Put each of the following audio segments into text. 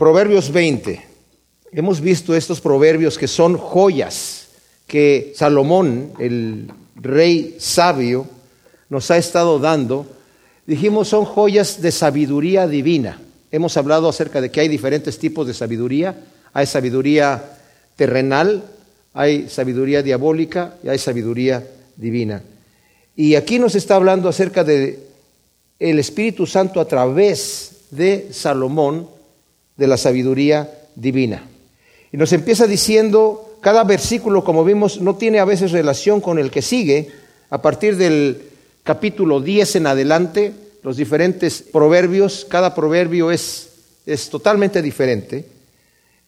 Proverbios 20. Hemos visto estos proverbios que son joyas que Salomón, el rey sabio, nos ha estado dando. Dijimos son joyas de sabiduría divina. Hemos hablado acerca de que hay diferentes tipos de sabiduría. Hay sabiduría terrenal, hay sabiduría diabólica y hay sabiduría divina. Y aquí nos está hablando acerca de el Espíritu Santo a través de Salomón de la sabiduría divina. Y nos empieza diciendo, cada versículo, como vimos, no tiene a veces relación con el que sigue. A partir del capítulo 10 en adelante, los diferentes proverbios, cada proverbio es, es totalmente diferente.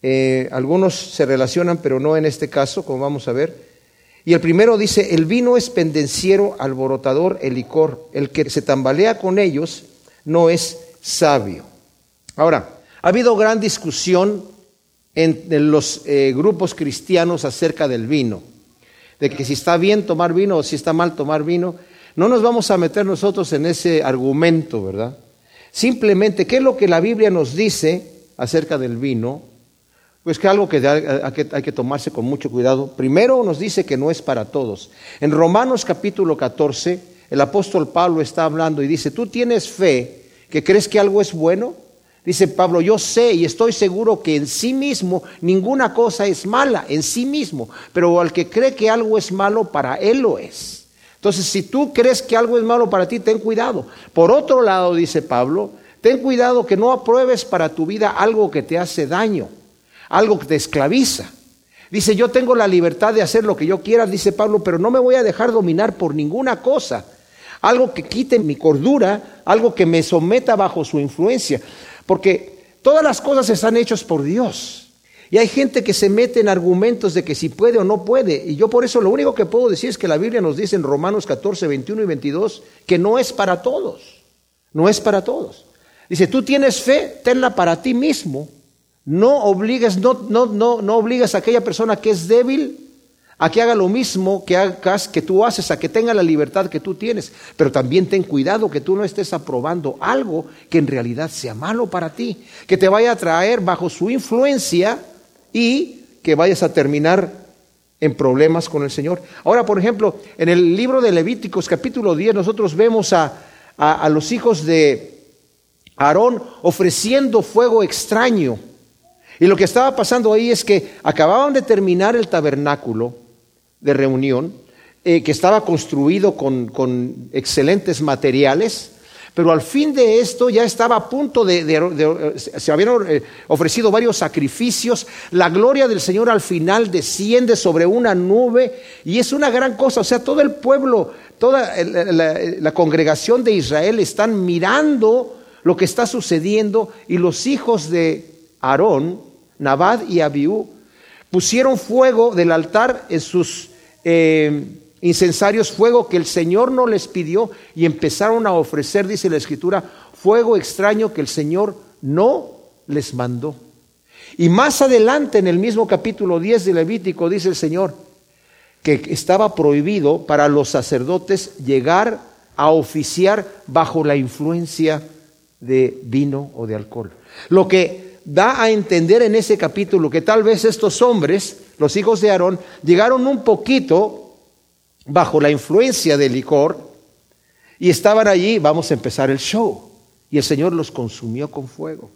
Eh, algunos se relacionan, pero no en este caso, como vamos a ver. Y el primero dice, el vino es pendenciero, alborotador, el licor. El que se tambalea con ellos no es sabio. Ahora, ha habido gran discusión en, los eh, grupos cristianos acerca del vino, de que si está bien tomar vino o si está mal tomar vino. No nos vamos a meter nosotros en ese argumento, ¿verdad? Simplemente, ¿qué es lo que la Biblia nos dice acerca del vino? Pues que algo que hay que tomarse con mucho cuidado. Primero nos dice que no es para todos. En Romanos capítulo 14, el apóstol Pablo está hablando y dice, ¿tú tienes fe que crees que algo es bueno? Dice Pablo, yo sé y estoy seguro que en sí mismo ninguna cosa es mala, en sí mismo, pero al que cree que algo es malo, para él lo es. Entonces, si tú crees que algo es malo para ti, ten cuidado. Por otro lado, dice Pablo, ten cuidado que no apruebes para tu vida algo que te hace daño, algo que te esclaviza. Dice, yo tengo la libertad de hacer lo que yo quiera, dice Pablo, pero no me voy a dejar dominar por ninguna cosa. Algo que quite mi cordura, algo que me someta bajo su influencia. Porque todas las cosas están hechas por Dios. Y hay gente que se mete en argumentos de que si puede o no puede. Y yo por eso lo único que puedo decir es que la Biblia nos dice en Romanos 14, 21 y 22 que no es para todos. No es para todos. Dice, tú tienes fe, tenla para ti mismo. No obligues, no, no, no, no obligas a aquella persona que es débil a que haga lo mismo que hagas, que tú haces, a que tenga la libertad que tú tienes. Pero también ten cuidado que tú no estés aprobando algo que en realidad sea malo para ti, que te vaya a traer bajo su influencia y que vayas a terminar en problemas con el Señor. Ahora, por ejemplo, en el libro de Levíticos capítulo 10 nosotros vemos a, a los hijos de Aarón ofreciendo fuego extraño. Y lo que estaba pasando ahí es que acababan de terminar el tabernáculo de reunión eh, que estaba construido con, excelentes materiales, pero al fin de esto ya estaba a punto de, se habían eh, ofrecido varios sacrificios, la gloria del Señor al final desciende sobre una nube y es una gran cosa, o sea, todo el pueblo, toda la, la congregación de Israel están mirando lo que está sucediendo y los hijos de Aarón, Nabad y Abiú, pusieron fuego del altar en sus eh, incensarios, fuego que el Señor no les pidió y empezaron a ofrecer, dice la Escritura, fuego extraño que el Señor no les mandó. Y más adelante, en el mismo capítulo 10 de Levítico, dice el Señor que estaba prohibido para los sacerdotes llegar a oficiar bajo la influencia de vino o de alcohol. Lo que da a entender en ese capítulo que tal vez estos hombres los hijos de Aarón, llegaron un poquito bajo la influencia del licor y estaban allí, vamos a empezar el show. Y el Señor los consumió con fuego.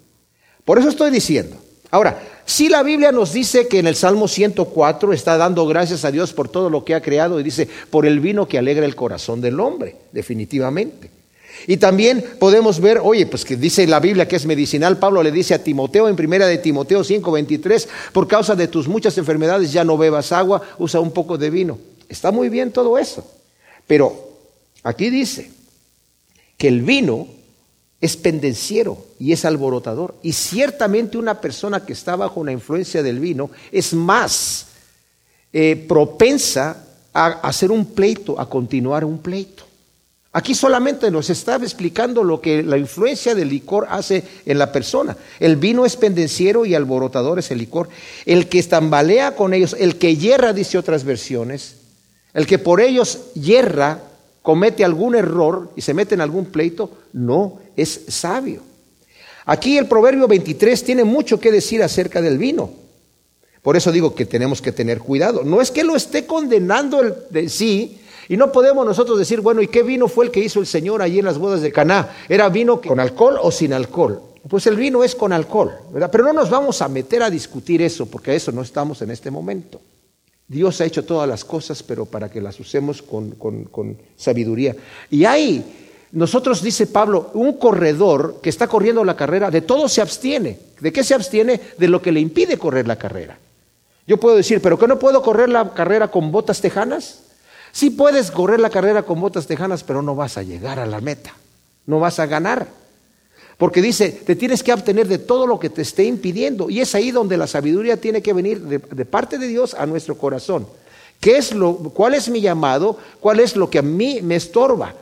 Por eso estoy diciendo. Ahora, si la Biblia nos dice que en el Salmo 104 está dando gracias a Dios por todo lo que ha creado y dice, por el vino que alegra el corazón del hombre, definitivamente. Y también podemos ver, oye, pues que dice la Biblia que es medicinal, Pablo le dice a Timoteo en primera de Timoteo 5:23, por causa de tus muchas enfermedades ya no bebas agua, usa un poco de vino. Está muy bien todo eso. Pero aquí dice que el vino es pendenciero y es alborotador. Y ciertamente una persona que está bajo la influencia del vino es más eh, propensa a hacer un pleito, a continuar un pleito. Aquí solamente nos está explicando lo que la influencia del licor hace en la persona. El vino es pendenciero y alborotador es el licor. El que estambalea con ellos, el que hierra, dice otras versiones, el que por ellos hierra, comete algún error y se mete en algún pleito, no es sabio. Aquí el Proverbio 23 tiene mucho que decir acerca del vino. Por eso digo que tenemos que tener cuidado. No es que lo esté condenando el de sí, y no podemos nosotros decir, bueno, ¿y qué vino fue el que hizo el Señor allí en las bodas de Caná? ¿Era vino con alcohol o sin alcohol? Pues el vino es con alcohol, ¿verdad? Pero no nos vamos a meter a discutir eso, porque a eso no estamos en este momento. Dios ha hecho todas las cosas, pero para que las usemos con, con sabiduría. Y hay nosotros, dice Pablo, un corredor que está corriendo la carrera, de todo se abstiene. ¿De qué se abstiene? De lo que le impide correr la carrera. Yo puedo decir, ¿pero qué no puedo correr la carrera con botas tejanas? Sí puedes correr la carrera con botas tejanas, pero no vas a llegar a la meta. No vas a ganar. Porque dice, te tienes que abstener de todo lo que te esté impidiendo. Y es ahí donde la sabiduría tiene que venir de, de parte de Dios a nuestro corazón. ¿Qué es lo, ¿Cuál es mi llamado? ¿Cuál es lo que a mí me estorba?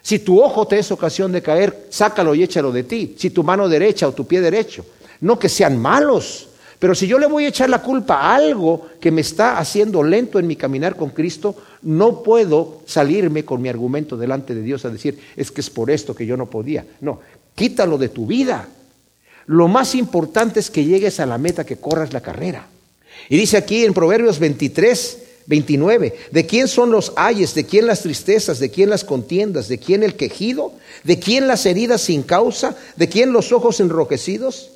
Si tu ojo te es ocasión de caer, sácalo y échalo de ti. Si tu mano derecha o tu pie derecho. No que sean malos. Pero si yo le voy a echar la culpa a algo que me está haciendo lento en mi caminar con Cristo, no puedo salirme con mi argumento delante de Dios a decir, es que es por esto que yo no podía. No, quítalo de tu vida. Lo más importante es que llegues a la meta, que corras la carrera. Y dice aquí en Proverbios 23, 29. ¿De quién son los ayes? ¿De quién las tristezas? ¿De quién las contiendas? ¿De quién el quejido? ¿De quién las heridas sin causa? ¿De quién los ojos enrojecidos?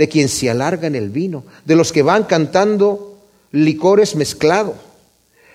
¿De quién se alarga en el vino? ¿De los que van cantando licores mezclados?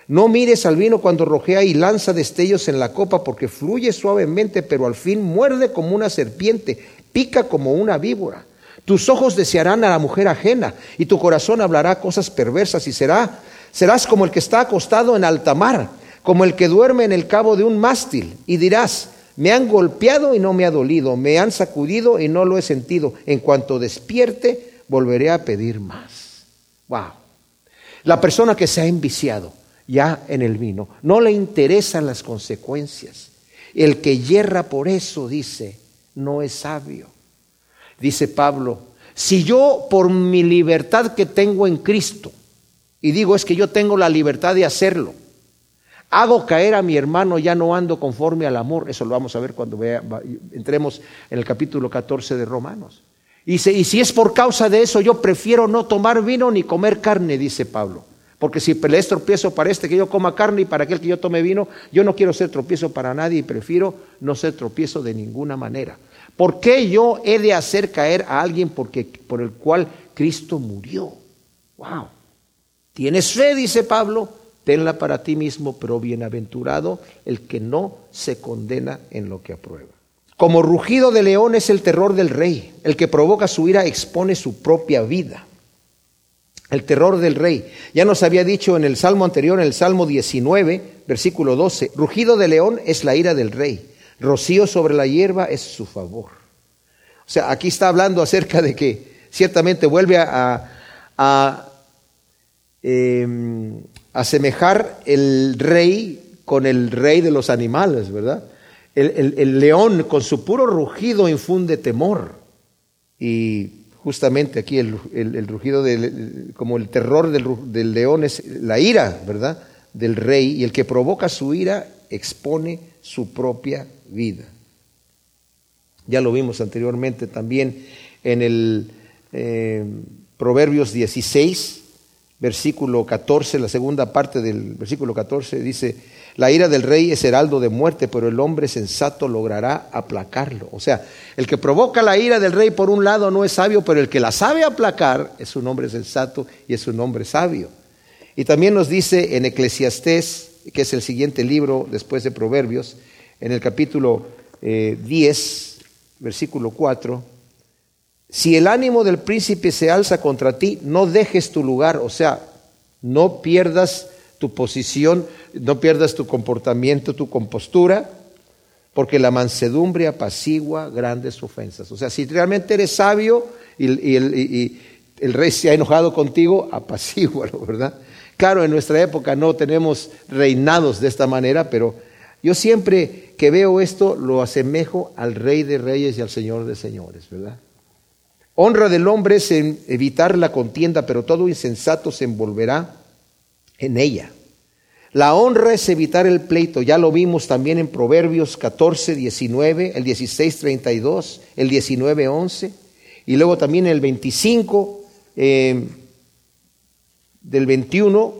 No mires al vino cuando rojea y lanza destellos en la copa, porque fluye suavemente, pero al fin muerde como una serpiente, pica como una víbora. Tus ojos desearán a la mujer ajena, y tu corazón hablará cosas perversas, y será Serás como el que está acostado en alta mar, como el que duerme en el cabo de un mástil, y dirás, me han golpeado y no me ha dolido, me han sacudido y no lo he sentido. En cuanto despierte, volveré a pedir más. Wow. La persona que se ha enviciado ya en el vino, no le interesan las consecuencias. El que yerra por eso, dice, no es sabio. Dice Pablo, si yo por mi libertad que tengo en Cristo, y digo, es que yo tengo la libertad de hacerlo. Hago caer a mi hermano, ya no ando conforme al amor. Eso lo vamos a ver cuando entremos en el capítulo 14 de Romanos. Y, y si es por causa de eso, yo prefiero no tomar vino ni comer carne, dice Pablo. Porque si le es tropiezo para este que yo coma carne y para aquel que yo tome vino, yo no quiero ser tropiezo para nadie y prefiero no ser tropiezo de ninguna manera. ¿Por qué yo he de hacer caer a alguien porque, por el cual Cristo murió? ¡Wow! Tienes fe, dice Pablo, tenla para ti mismo, pero bienaventurado el que no se condena en lo que aprueba. Como rugido de león es el terror del rey, el que provoca su ira expone su propia vida. El terror del rey. Ya nos había dicho en el salmo anterior, en el salmo 19, versículo 12, rugido de león es la ira del rey, rocío sobre la hierba es su favor. O sea, aquí está hablando acerca de que ciertamente vuelve a, a Em, asemejar el rey con el rey de los animales, ¿verdad? El, león con su puro rugido infunde temor. Y justamente aquí el, rugido, como el terror del, del, león es la ira, ¿verdad? Del rey. Y el que provoca su ira expone su propia vida. Ya lo vimos anteriormente también en el eh, Proverbios 16, versículo 14, la segunda parte del versículo 14 dice, la ira del rey es heraldo de muerte, pero el hombre sensato logrará aplacarlo. O sea, el que provoca la ira del rey por un lado no es sabio, pero el que la sabe aplacar es un hombre sensato y es un hombre sabio. Y también nos dice en Eclesiastés, que es el siguiente libro después de Proverbios, en el capítulo 10, eh, versículo 4, si el ánimo del príncipe se alza contra ti, no dejes tu lugar, o sea, no pierdas tu posición, no pierdas tu comportamiento, tu compostura, porque la mansedumbre apacigua grandes ofensas. O sea, si realmente eres sabio y, el, rey se ha enojado contigo, apacígualo, ¿verdad? Claro, en nuestra época no tenemos reinados de esta manera, pero yo siempre que veo esto lo asemejo al rey de reyes y al señor de señores, ¿verdad? Honra del hombre es evitar la contienda, pero todo insensato se envolverá en ella. La honra es evitar el pleito, ya lo vimos también en Proverbios 14, 19, el 16, 32, el 19, 11. Y luego también el 25 eh, del 21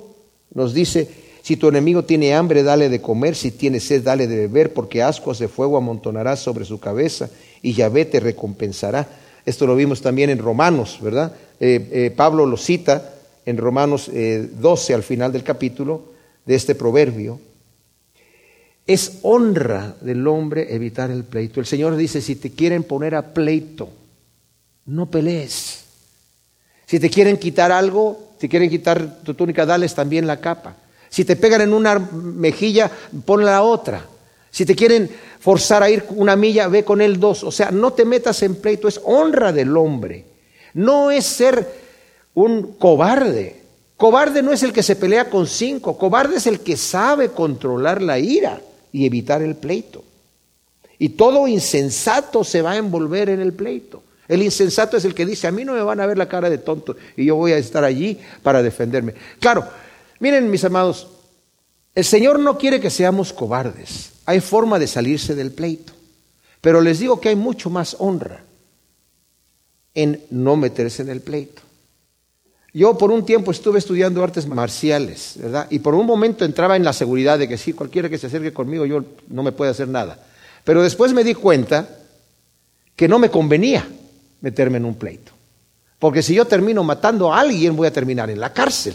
nos dice, si tu enemigo tiene hambre, dale de comer, si tiene sed, dale de beber, porque ascuas de fuego amontonarás sobre su cabeza y Yahvé te recompensará. Esto lo vimos también en Romanos, ¿verdad? Eh, eh, Pablo lo cita en Romanos 12 al final del capítulo de este proverbio. Es honra del hombre evitar el pleito. El Señor dice, si te quieren poner a pleito, no pelees. Si te quieren quitar algo, si quieren quitar tu túnica, dales también la capa. Si te pegan en una mejilla, pon la otra. Si te quieren forzar a ir una milla, ve con él dos. O sea, no te metas en pleito, es honra del hombre. No es ser un cobarde. Cobarde no es el que se pelea con cinco, cobarde es el que sabe controlar la ira y evitar el pleito. Y todo insensato se va a envolver en el pleito. El insensato es el que dice, a mí no me van a ver la cara de tonto y yo voy a estar allí para defenderme. Claro, miren mis amados, el Señor no quiere que seamos cobardes. Hay forma de salirse del pleito. Pero les digo que hay mucho más honra en no meterse en el pleito. Yo por un tiempo estuve estudiando artes marciales, ¿verdad? Y por un momento entraba en la seguridad de que sí, cualquiera que se acerque conmigo, yo no me puede hacer nada. Pero después me di cuenta que no me convenía meterme en un pleito. Porque si yo termino matando a alguien, voy a terminar en la cárcel.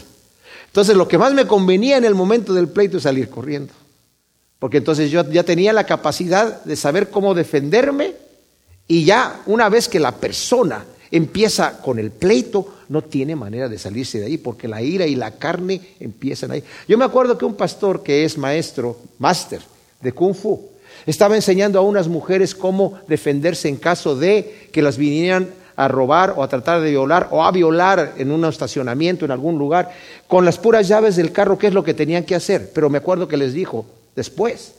Entonces lo que más me convenía en el momento del pleito es salir corriendo. Porque entonces yo ya tenía la capacidad de saber cómo defenderme y ya una vez que la persona empieza con el pleito, no tiene manera de salirse de ahí, porque la ira y la carne empiezan ahí. Yo me acuerdo que un pastor que es maestro, máster de Kung Fu, estaba enseñando a unas mujeres cómo defenderse en caso de que las vinieran a robar o a tratar de violar o a violar en un estacionamiento, en algún lugar, con las puras llaves del carro, qué es lo que tenían que hacer. Pero me acuerdo que les dijo después,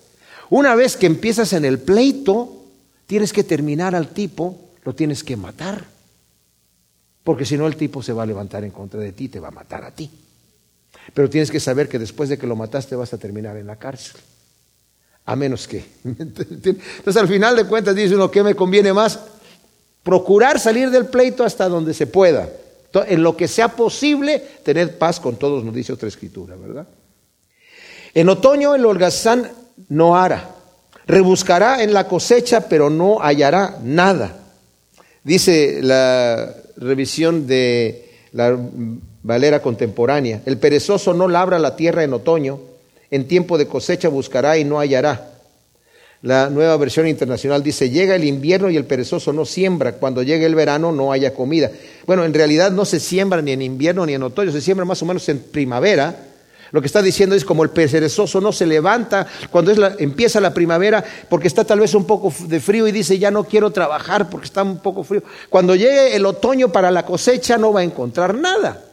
una vez que empiezas en el pleito, tienes que terminar al tipo, lo tienes que matar. Porque si no el tipo se va a levantar en contra de ti, te va a matar a ti. Pero tienes que saber que después de que lo mataste vas a terminar en la cárcel. A menos que. Entonces al final de cuentas dice uno, ¿qué me conviene más? Procurar salir del pleito hasta donde se pueda. En lo que sea posible, tener paz con todos, nos dice otra escritura, ¿verdad? En otoño el holgazán no hará. Rebuscará en la cosecha, pero no hallará nada. Dice la revisión de la Valera contemporánea. El perezoso no labra la tierra en otoño en tiempo de cosecha buscará y no hallará. La nueva versión internacional dice, llega el invierno y el perezoso no siembra, cuando llegue el verano no haya comida. Bueno, en realidad no se siembra ni en invierno ni en otoño, se siembra más o menos en primavera. Lo que está diciendo es como el perezoso no se levanta cuando empieza la primavera porque está tal vez un poco de frío y dice ya no quiero trabajar porque está un poco frío. Cuando llegue el otoño para la cosecha no va a encontrar nada.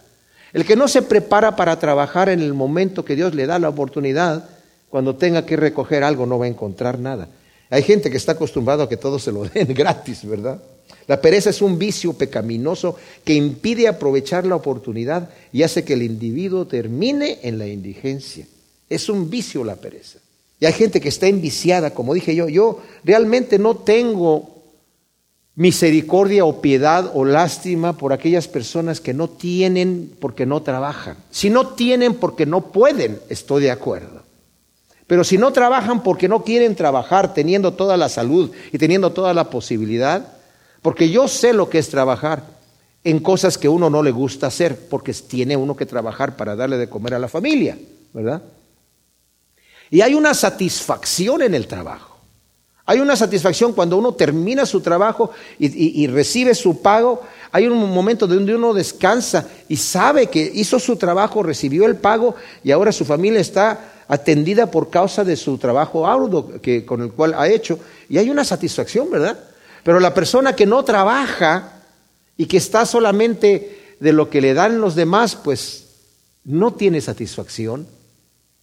El que no se prepara para trabajar en el momento que Dios le da la oportunidad, cuando tenga que recoger algo no va a encontrar nada. Hay gente que está acostumbrado a que todo se lo den gratis, ¿verdad? La pereza es un vicio pecaminoso que impide aprovechar la oportunidad y hace que el individuo termine en la indigencia. Es un vicio la pereza. Y hay gente que está enviciada, como dije yo, yo realmente no tengo misericordia o piedad o lástima por aquellas personas que no tienen porque no trabajan. Si no tienen porque no pueden, estoy de acuerdo. Pero si no trabajan porque no quieren trabajar, teniendo toda la salud y teniendo toda la posibilidad, porque yo sé lo que es trabajar en cosas que uno no le gusta hacer, porque tiene uno que trabajar para darle de comer a la familia, ¿verdad? Y hay una satisfacción en el trabajo. Hay una satisfacción cuando uno termina su trabajo y, recibe su pago. Hay un momento donde uno descansa y sabe que hizo su trabajo, recibió el pago y ahora su familia está atendida por causa de su trabajo arduo que, con el cual ha hecho. Y hay una satisfacción, ¿verdad? Pero la persona que no trabaja y que está solamente de lo que le dan los demás, pues no tiene satisfacción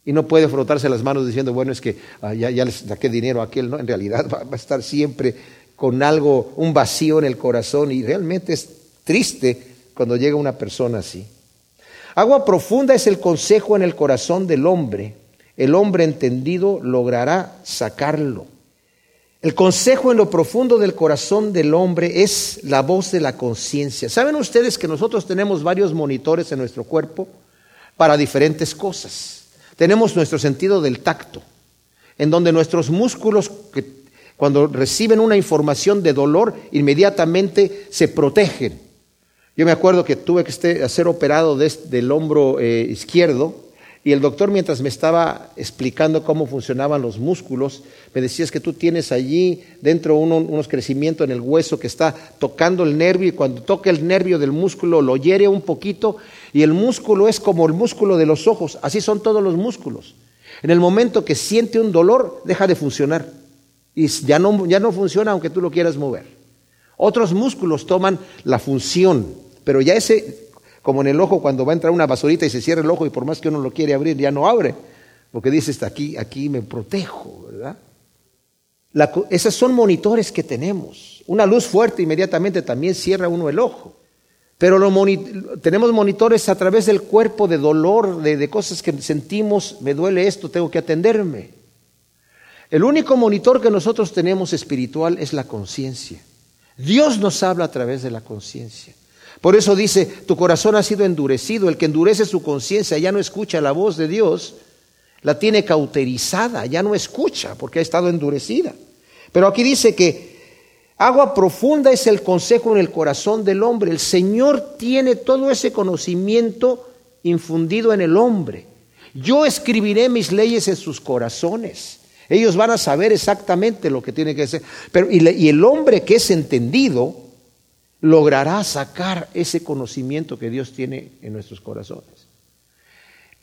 y no puede frotarse las manos diciendo, bueno, es que ah, ya, ya, les saqué dinero a aquel, ¿no? En realidad va, a estar siempre con algo, un vacío en el corazón y realmente es triste cuando llega una persona así. Agua profunda es el consejo en el corazón del hombre. El hombre entendido logrará sacarlo. El consejo en lo profundo del corazón del hombre es la voz de la conciencia. ¿Saben ustedes que nosotros tenemos varios monitores en nuestro cuerpo para diferentes cosas? Tenemos nuestro sentido del tacto, en donde nuestros músculos, cuando reciben una información de dolor, inmediatamente se protegen. Yo me acuerdo que tuve que este, ser operado del hombro eh, izquierdo y el doctor mientras me estaba explicando cómo funcionaban los músculos, me decía es que tú tienes allí dentro unos crecimientos en el hueso que está tocando el nervio y cuando toca el nervio del músculo lo hiere un poquito y el músculo es como el músculo de los ojos, así son todos los músculos. En el momento que siente un dolor, deja de funcionar y ya no, ya no funciona aunque tú lo quieras mover. Otros músculos toman la función, pero ya ese como en el ojo cuando va a entrar una basurita y se cierra el ojo y por más que uno lo quiere abrir, ya no abre. Porque dice, está aquí, aquí me protejo, ¿verdad? esos son monitores que tenemos. Una luz fuerte inmediatamente también cierra uno el ojo. Pero tenemos monitores a través del cuerpo de dolor, de cosas que sentimos, me duele esto, tengo que atenderme. El único monitor que nosotros tenemos espiritual es la conciencia. Dios nos habla a través de la conciencia. Por eso dice, tu corazón ha sido endurecido, el que endurece su conciencia ya no escucha la voz de Dios, la tiene cauterizada, ya no escucha porque ha estado endurecida. Pero aquí dice que agua profunda es el consejo en el corazón del hombre. El Señor tiene todo ese conocimiento infundido en el hombre. Yo escribiré mis leyes en sus corazones. Ellos van a saber exactamente lo que tiene que ser. Pero, y, y el hombre que es entendido, logrará sacar ese conocimiento que Dios tiene en nuestros corazones.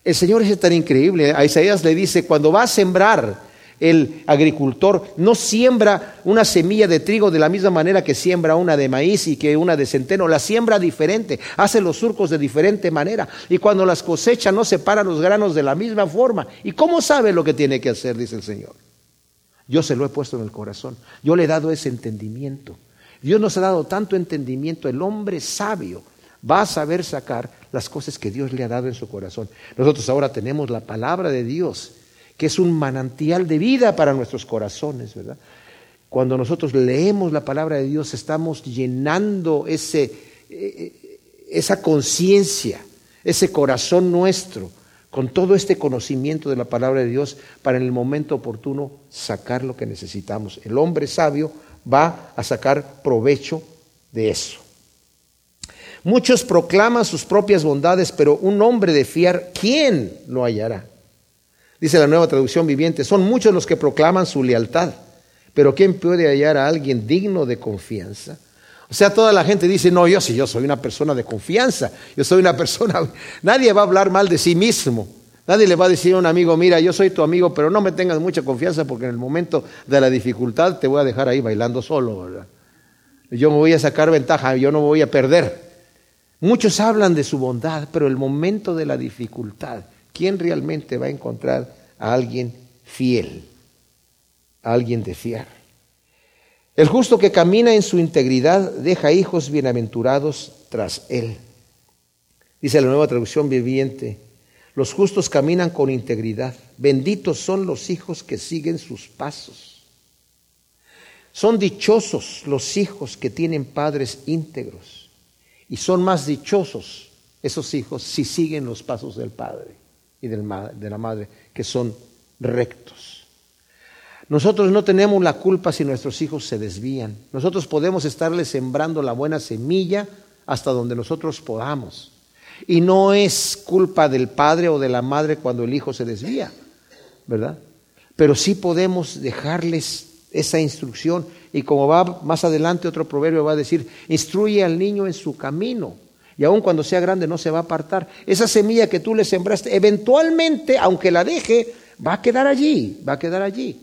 El Señor es tan increíble. A Isaías le dice, cuando va a sembrar el agricultor, no siembra una semilla de trigo de la misma manera que siembra una de maíz y que una de centeno, la siembra diferente, hace los surcos de diferente manera. Y cuando las cosecha no separa los granos de la misma forma. ¿Y cómo sabe lo que tiene que hacer? Dice el Señor. Yo se lo he puesto en el corazón. Yo le he dado ese entendimiento. Dios nos ha dado tanto entendimiento, el hombre sabio va a saber sacar las cosas que Dios le ha dado en su corazón. Nosotros ahora tenemos la palabra de Dios, que es un manantial de vida para nuestros corazones, ¿verdad? Cuando nosotros leemos la palabra de Dios, estamos llenando ese, eh, eh, esa conciencia, ese corazón nuestro, con todo este conocimiento de la palabra de Dios, para en el momento oportuno sacar lo que necesitamos. El hombre sabio va a sacar provecho de eso. Muchos proclaman sus propias bondades, pero un hombre de fiar, ¿quién lo hallará? Dice la nueva traducción viviente, son muchos los que proclaman su lealtad, pero ¿quién puede hallar a alguien digno de confianza? O sea, toda la gente dice, no, yo sí, yo soy una persona de confianza, yo soy una persona, nadie va a hablar mal de sí mismo. Nadie le va a decir a un amigo, mira, yo soy tu amigo, pero no me tengas mucha confianza porque en el momento de la dificultad te voy a dejar ahí bailando solo, ¿verdad? Yo me voy a sacar ventaja, yo no me voy a perder. Muchos hablan de su bondad, pero el momento de la dificultad, ¿quién realmente va a encontrar a alguien fiel? A alguien de fiar. El justo que camina en su integridad deja hijos bienaventurados tras él. Dice la nueva traducción viviente, los justos caminan con integridad. Benditos son los hijos que siguen sus pasos. Son dichosos los hijos que tienen padres íntegros. Y son más dichosos esos hijos si siguen los pasos del padre y de la madre, que son rectos. Nosotros no tenemos la culpa si nuestros hijos se desvían. Nosotros podemos estarles sembrando la buena semilla hasta donde nosotros podamos. Y no es culpa del padre o de la madre cuando el hijo se desvía, ¿verdad? Pero sí podemos dejarles esa instrucción. Y como va más adelante otro proverbio va a decir, instruye al niño en su camino. Y aun cuando sea grande no se va a apartar. Esa semilla que tú le sembraste, eventualmente, aunque la deje, va a quedar allí, va a quedar allí.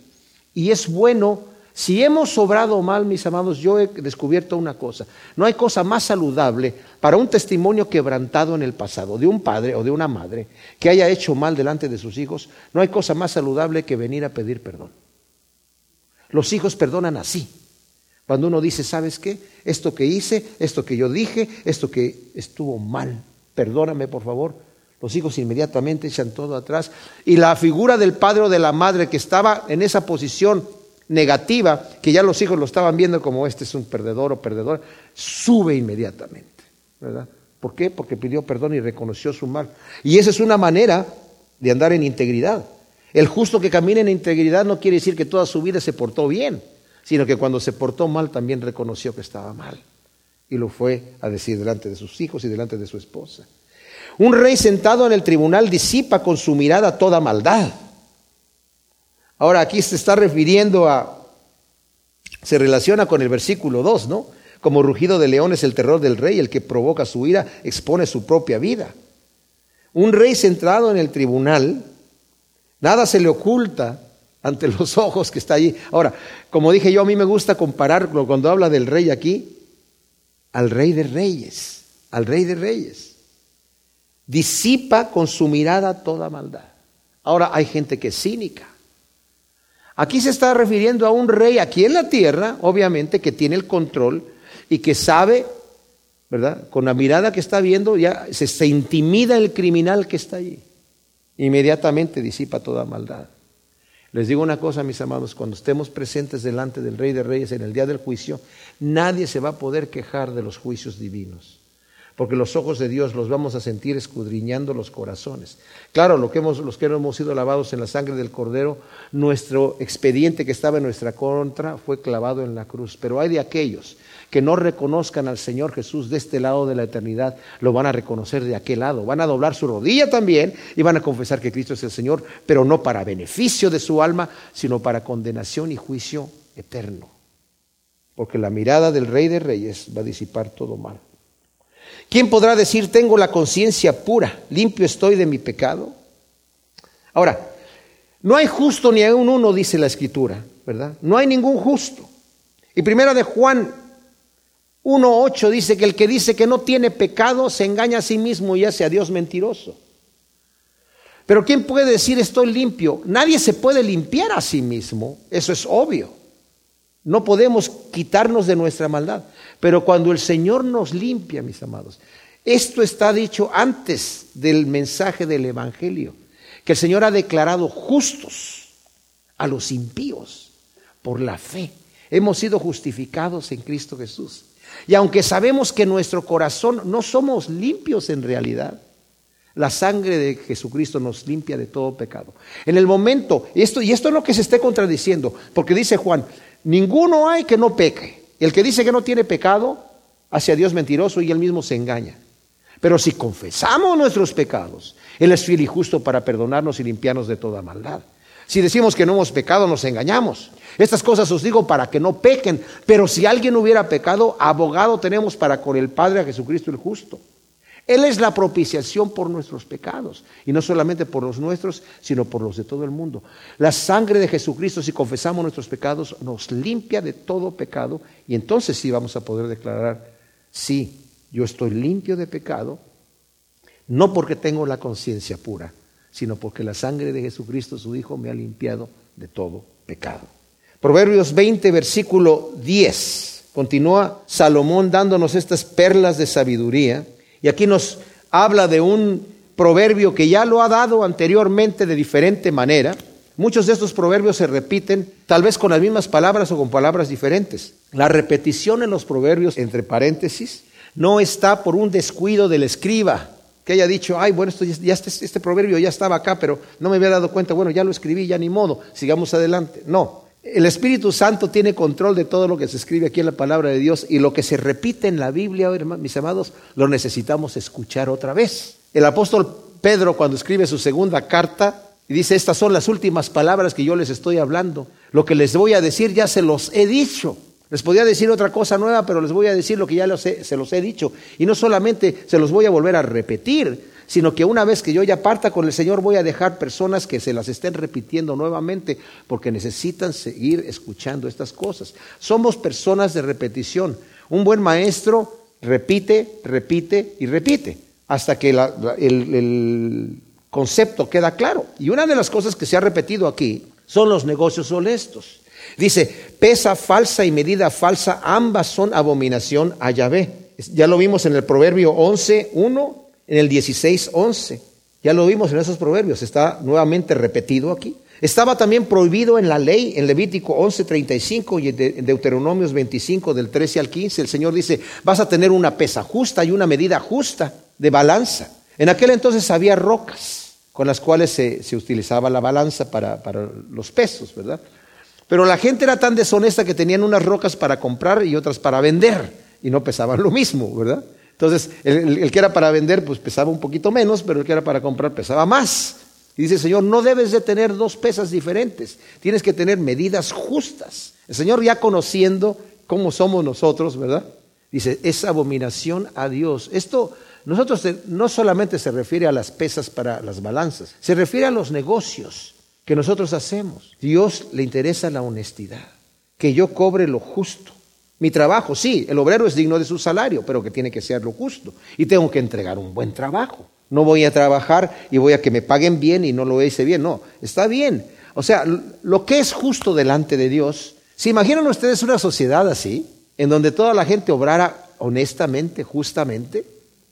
Y es bueno si hemos obrado mal, mis amados, yo he descubierto una cosa. No hay cosa más saludable para un testimonio quebrantado en el pasado de un padre o de una madre que haya hecho mal delante de sus hijos. No hay cosa más saludable que venir a pedir perdón. Los hijos perdonan así. Cuando uno dice, ¿sabes qué? Esto que hice, esto que yo dije, esto que estuvo mal, perdóname por favor. Los hijos inmediatamente echan todo atrás. Y la figura del padre o de la madre que estaba en esa posición negativa, que ya los hijos lo estaban viendo como este es un perdedor o perdedor, sube inmediatamente, ¿verdad? ¿Por qué? Porque pidió perdón y reconoció su mal. Y esa es una manera de andar en integridad. El justo que camina en integridad no quiere decir que toda su vida se portó bien, sino que cuando se portó mal también reconoció que estaba mal. Y lo fue a decir delante de sus hijos y delante de su esposa. Un rey sentado en el tribunal disipa con su mirada toda maldad. Ahora aquí se está refiriendo a, se relaciona con el versículo 2, ¿no? Como rugido de león es el terror del rey, el que provoca su ira expone su propia vida. Un rey centrado en el tribunal, nada se le oculta ante los ojos que está allí. Ahora, como dije yo, a mí me gusta compararlo cuando habla del rey aquí, al rey de reyes, al rey de reyes disipa con su mirada toda maldad. Ahora hay gente que es cínica. Aquí se está refiriendo a un rey aquí en la tierra, obviamente, que tiene el control y que sabe, ¿verdad? Con la mirada que está viendo, ya se, intimida el criminal que está allí. Inmediatamente disipa toda maldad. Les digo una cosa, mis amados, cuando estemos presentes delante del Rey de Reyes en el día del juicio, nadie se va a poder quejar de los juicios divinos porque los ojos de Dios los vamos a sentir escudriñando los corazones. Claro, lo que hemos, los que hemos sido lavados en la sangre del Cordero, nuestro expediente que estaba en nuestra contra fue clavado en la cruz, pero hay de aquellos que no reconozcan al Señor Jesús de este lado de la eternidad, lo van a reconocer de aquel lado, van a doblar su rodilla también y van a confesar que Cristo es el Señor, pero no para beneficio de su alma, sino para condenación y juicio eterno. Porque la mirada del Rey de Reyes va a disipar todo mal. ¿Quién podrá decir, tengo la conciencia pura, limpio estoy de mi pecado? Ahora, no hay justo ni un uno, dice la escritura, ¿verdad? No hay ningún justo. Y primera de Juan 1.8 dice que el que dice que no tiene pecado se engaña a sí mismo y hace a Dios mentiroso. Pero ¿quién puede decir estoy limpio? Nadie se puede limpiar a sí mismo, eso es obvio. No podemos quitarnos de nuestra maldad. Pero cuando el Señor nos limpia, mis amados, esto está dicho antes del mensaje del Evangelio, que el Señor ha declarado justos a los impíos por la fe. Hemos sido justificados en Cristo Jesús. Y aunque sabemos que nuestro corazón no somos limpios en realidad, la sangre de Jesucristo nos limpia de todo pecado. En el momento, esto, y esto es lo que se esté contradiciendo, porque dice Juan, ninguno hay que no peque. El que dice que no tiene pecado, hace a Dios mentiroso y él mismo se engaña. Pero si confesamos nuestros pecados, Él es fiel y justo para perdonarnos y limpiarnos de toda maldad. Si decimos que no hemos pecado, nos engañamos. Estas cosas os digo para que no pequen. Pero si alguien hubiera pecado, abogado tenemos para con el Padre a Jesucristo el justo. Él es la propiciación por nuestros pecados, y no solamente por los nuestros, sino por los de todo el mundo. La sangre de Jesucristo, si confesamos nuestros pecados, nos limpia de todo pecado, y entonces sí vamos a poder declarar, sí, yo estoy limpio de pecado, no porque tengo la conciencia pura, sino porque la sangre de Jesucristo, su Hijo, me ha limpiado de todo pecado. Proverbios 20, versículo 10. Continúa Salomón dándonos estas perlas de sabiduría y aquí nos habla de un proverbio que ya lo ha dado anteriormente de diferente manera. Muchos de estos proverbios se repiten tal vez con las mismas palabras o con palabras diferentes. La repetición en los proverbios, entre paréntesis, no está por un descuido del escriba, que haya dicho, ay, bueno, esto ya, este, este proverbio ya estaba acá, pero no me había dado cuenta, bueno, ya lo escribí, ya ni modo, sigamos adelante. No, el Espíritu Santo tiene control de todo lo que se escribe aquí en la palabra de Dios y lo que se repite en la Biblia, mis amados, lo necesitamos escuchar otra vez. El apóstol Pedro cuando escribe su segunda carta dice, estas son las últimas palabras que yo les estoy hablando. Lo que les voy a decir ya se los he dicho. Les podía decir otra cosa nueva, pero les voy a decir lo que ya se los he dicho. Y no solamente se los voy a volver a repetir, sino que una vez que yo ya parta con el Señor voy a dejar personas que se las estén repitiendo nuevamente porque necesitan seguir escuchando estas cosas. Somos personas de repetición. Un buen maestro repite, repite y repite hasta que el, concepto queda claro. Y una de las cosas que se ha repetido aquí son los negocios honestos. Dice, pesa falsa y medida falsa, ambas son abominación a Yahvé. Ya lo vimos en el Proverbio 11, 1 en el 16.11. Ya lo vimos en esos proverbios, está nuevamente repetido aquí. Estaba también prohibido en la ley, en Levítico 11:35 y en Deuteronomios 25 del 13 al 15. El Señor dice, vas a tener una pesa justa y una medida justa de balanza. En aquel entonces había rocas con las cuales se, utilizaba la balanza para, para los pesos, ¿verdad? Pero la gente era tan deshonesta que tenían unas rocas para comprar y otras para vender y no pesaban lo mismo, ¿verdad? Entonces, el, que era para vender, pues pesaba un poquito menos, pero el que era para comprar pesaba más. Y dice el Señor, no debes de tener dos pesas diferentes, tienes que tener medidas justas. El Señor ya conociendo cómo somos nosotros, ¿verdad? Dice, es abominación a Dios. Esto nosotros no solamente se refiere a las pesas para las balanzas, se refiere a los negocios que nosotros hacemos. Dios le interesa la honestidad, que yo cobre lo justo. Mi trabajo, sí, el obrero es digno de su salario, pero que tiene que ser lo justo. Y tengo que entregar un buen trabajo. No voy a trabajar y voy a que me paguen bien y no lo hice bien. No, está bien. O sea, lo que es justo delante de Dios. ¿Se imaginan ustedes una sociedad así, en donde toda la gente obrara honestamente, justamente,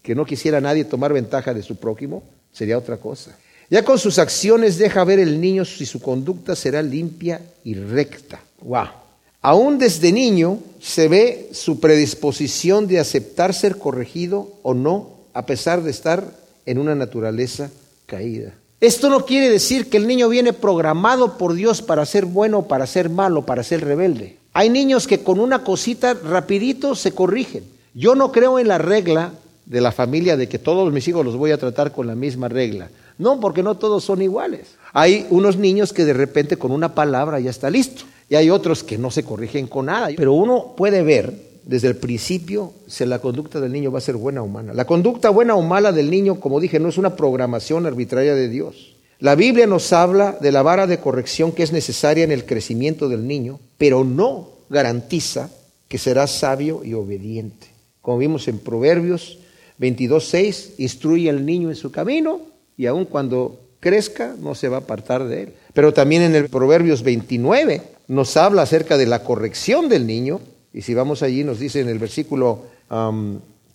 que no quisiera nadie tomar ventaja de su prójimo? Sería otra cosa. Ya con sus acciones deja ver el niño si su conducta será limpia y recta. Wow. Aún desde niño se ve su predisposición de aceptar ser corregido o no, a pesar de estar en una naturaleza caída. Esto no quiere decir que el niño viene programado por Dios para ser bueno, para ser malo, para ser rebelde. Hay niños que con una cosita rapidito se corrigen. Yo no creo en la regla de la familia de que todos mis hijos los voy a tratar con la misma regla. No, porque no todos son iguales. Hay unos niños que de repente con una palabra ya está listo. Y hay otros que no se corrigen con nada. Pero uno puede ver desde el principio si la conducta del niño va a ser buena o mala. La conducta buena o mala del niño, como dije, no es una programación arbitraria de Dios. La Biblia nos habla de la vara de corrección que es necesaria en el crecimiento del niño, pero no garantiza que será sabio y obediente. Como vimos en Proverbios 22.6, instruye al niño en su camino y aun cuando crezca no se va a apartar de él. Pero también en el Proverbios 29 nos habla acerca de la corrección del niño, y si vamos allí nos dice en el versículo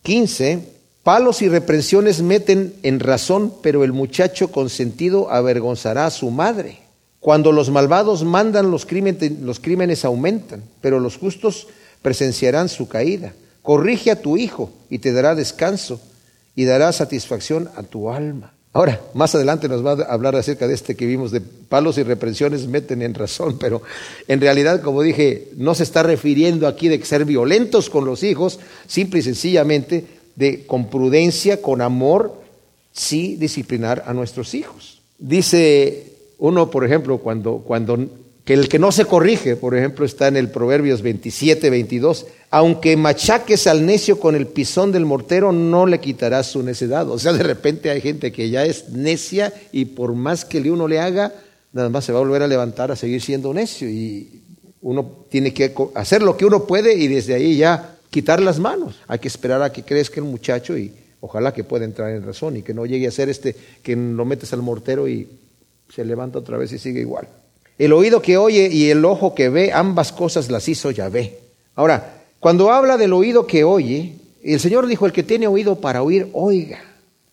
15, palos y reprensiones meten en razón, pero el muchacho consentido avergonzará a su madre. Cuando los malvados mandan, los crímenes, los crímenes aumentan, pero los justos presenciarán su caída. Corrige a tu hijo y te dará descanso y dará satisfacción a tu alma. Ahora, más adelante nos va a hablar acerca de este que vimos de palos y reprensiones meten en razón, pero en realidad, como dije, no se está refiriendo aquí de ser violentos con los hijos, simple y sencillamente de con prudencia, con amor, sí disciplinar a nuestros hijos. Dice uno, por ejemplo, cuando, cuando que el que no se corrige, por ejemplo, está en el Proverbios 27, 22, aunque machaques al necio con el pisón del mortero, no le quitarás su necedad. O sea, de repente hay gente que ya es necia y por más que uno le haga, nada más se va a volver a levantar a seguir siendo necio. Y uno tiene que hacer lo que uno puede y desde ahí ya quitar las manos. Hay que esperar a que crezca el muchacho y ojalá que pueda entrar en razón y que no llegue a ser este que lo metes al mortero y se levanta otra vez y sigue igual. El oído que oye y el ojo que ve, ambas cosas las hizo Yahvé. Ahora, cuando habla del oído que oye, el Señor dijo, el que tiene oído para oír, oiga.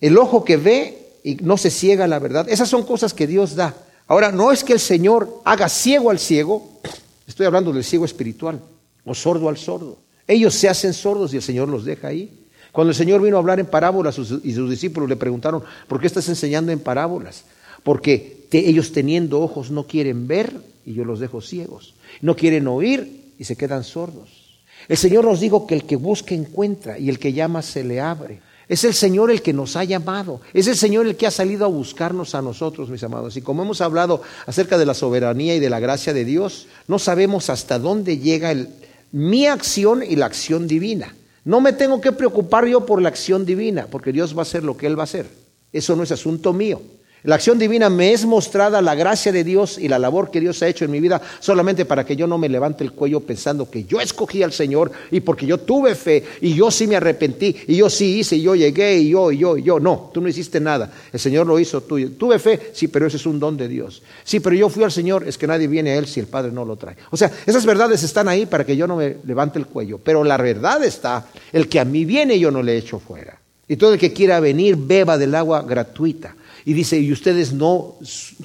El ojo que ve y no se ciega la verdad. Esas son cosas que Dios da. Ahora, no es que el Señor haga ciego al ciego, estoy hablando del ciego espiritual, o sordo al sordo. Ellos se hacen sordos y el Señor los deja ahí. Cuando el Señor vino a hablar en parábolas y sus discípulos le preguntaron, ¿por qué estás enseñando en parábolas? Porque ellos teniendo ojos no quieren ver y yo los dejo ciegos. No quieren oír y se quedan sordos. El Señor nos dijo que el que busca encuentra y el que llama se le abre. Es el Señor el que nos ha llamado. Es el Señor el que ha salido a buscarnos a nosotros, mis amados. Y como hemos hablado acerca de la soberanía y de la gracia de Dios, no sabemos hasta dónde llega mi acción y la acción divina. No me tengo que preocupar yo por la acción divina, porque Dios va a hacer lo que Él va a hacer. Eso no es asunto mío. La acción divina me es mostrada la gracia de Dios y la labor que Dios ha hecho en mi vida solamente para que yo no me levante el cuello pensando que yo escogí al Señor y porque yo tuve fe y yo sí me arrepentí y yo sí hice y yo llegué y yo y yo y yo. No, tú no hiciste nada. El Señor lo hizo tú. Tuve fe, sí, pero ese es un don de Dios. Sí, pero yo fui al Señor, es que nadie viene a Él si el Padre no lo trae. O sea, esas verdades están ahí para que yo no me levante el cuello. Pero la verdad está, el que a mí viene yo no le echo fuera. Y todo el que quiera venir, beba del agua gratuita. Y dice, y ustedes no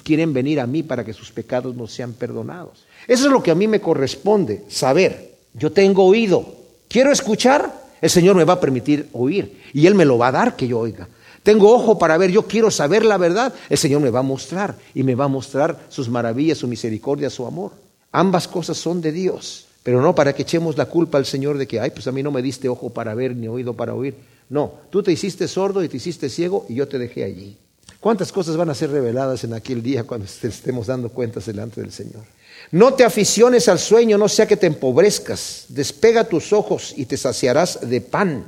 quieren venir a mí para que sus pecados no sean perdonados. Eso es lo que a mí me corresponde, saber. Yo tengo oído. ¿Quiero escuchar? El Señor me va a permitir oír. Y Él me lo va a dar que yo oiga. Tengo ojo para ver, yo quiero saber la verdad. El Señor me va a mostrar y me va a mostrar sus maravillas, su misericordia, su amor. Ambas cosas son de Dios, pero no para que echemos la culpa al Señor de que, ay, pues a mí no me diste ojo para ver ni oído para oír. No, tú te hiciste sordo y te hiciste ciego y yo te dejé allí. ¿Cuántas cosas van a ser reveladas en aquel día cuando estemos dando cuentas delante del Señor? No te aficiones al sueño, no sea que te empobrezcas. Despega tus ojos y te saciarás de pan.